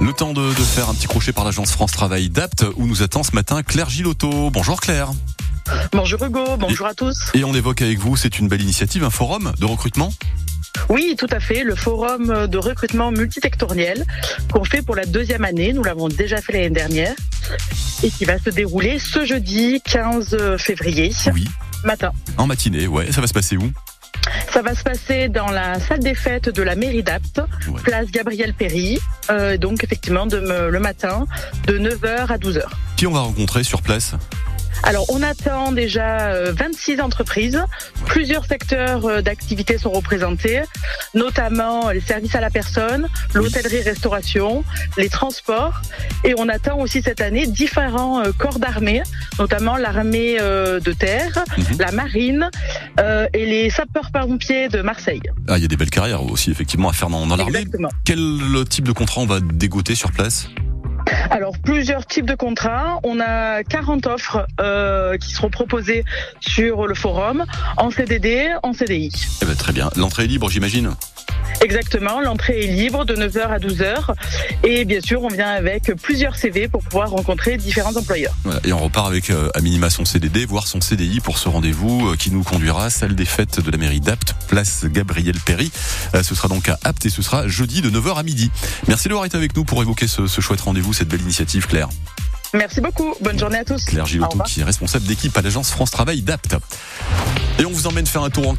Le temps de, de faire un petit crochet par l'agence France Travail d'Apt où nous attend ce matin Claire Gilotto. Bonjour Claire. Bonjour Hugo, bonjour à tous. Et on évoque avec vous, c'est une belle initiative, un forum de recrutement Oui, tout à fait, le forum de recrutement multisectoriel qu'on fait pour la deuxième année. Nous l'avons déjà fait l'année dernière et qui va se dérouler ce jeudi 15 février Oui. matin. En matinée, ouais. Ça va se passer où? Ça va se passer dans la salle des fêtes de la mairie d'Apt, Ouais. place Gabriel Péry, euh, donc effectivement de, le matin de 9h à 12h. Qui on va rencontrer sur place? Alors, on attend déjà euh, 26 entreprises. Plusieurs secteurs euh, d'activité sont représentés, notamment les services à la personne, l'hôtellerie-restauration, les transports. Et on attend aussi cette année différents euh, corps d'armée, notamment l'armée euh, de terre, Mhm. la marine euh, et les sapeurs-pompiers de Marseille. Ah, il y a des belles carrières aussi, effectivement, à faire dans, dans l'armée. Quel type de contrat on va dégoter sur place? Alors, plusieurs types de contrats. On a 40 offres euh, qui seront proposées sur le forum, en CDD, en CDI. Eh ben, Très bien. L'entrée est libre, j'imagine? Exactement, l'entrée est libre de 9h à 12h et bien sûr on vient avec plusieurs CV pour pouvoir rencontrer différents employeurs. Voilà. Et on repart avec euh, à minima son CDD, voire son CDI pour ce rendez-vous euh, qui nous conduira à salle des fêtes de la mairie d'Apt, place Gabriel Péry. Euh, ce sera donc à Apt et ce sera jeudi de 9h à midi. Merci d'avoir été avec nous pour évoquer ce, ce chouette rendez-vous, cette belle initiative, Claire. Merci beaucoup, bonne journée à tous. Claire revoir. qui est responsable d'équipe à l'agence France Travail d'Apt. Et on vous emmène faire un tour en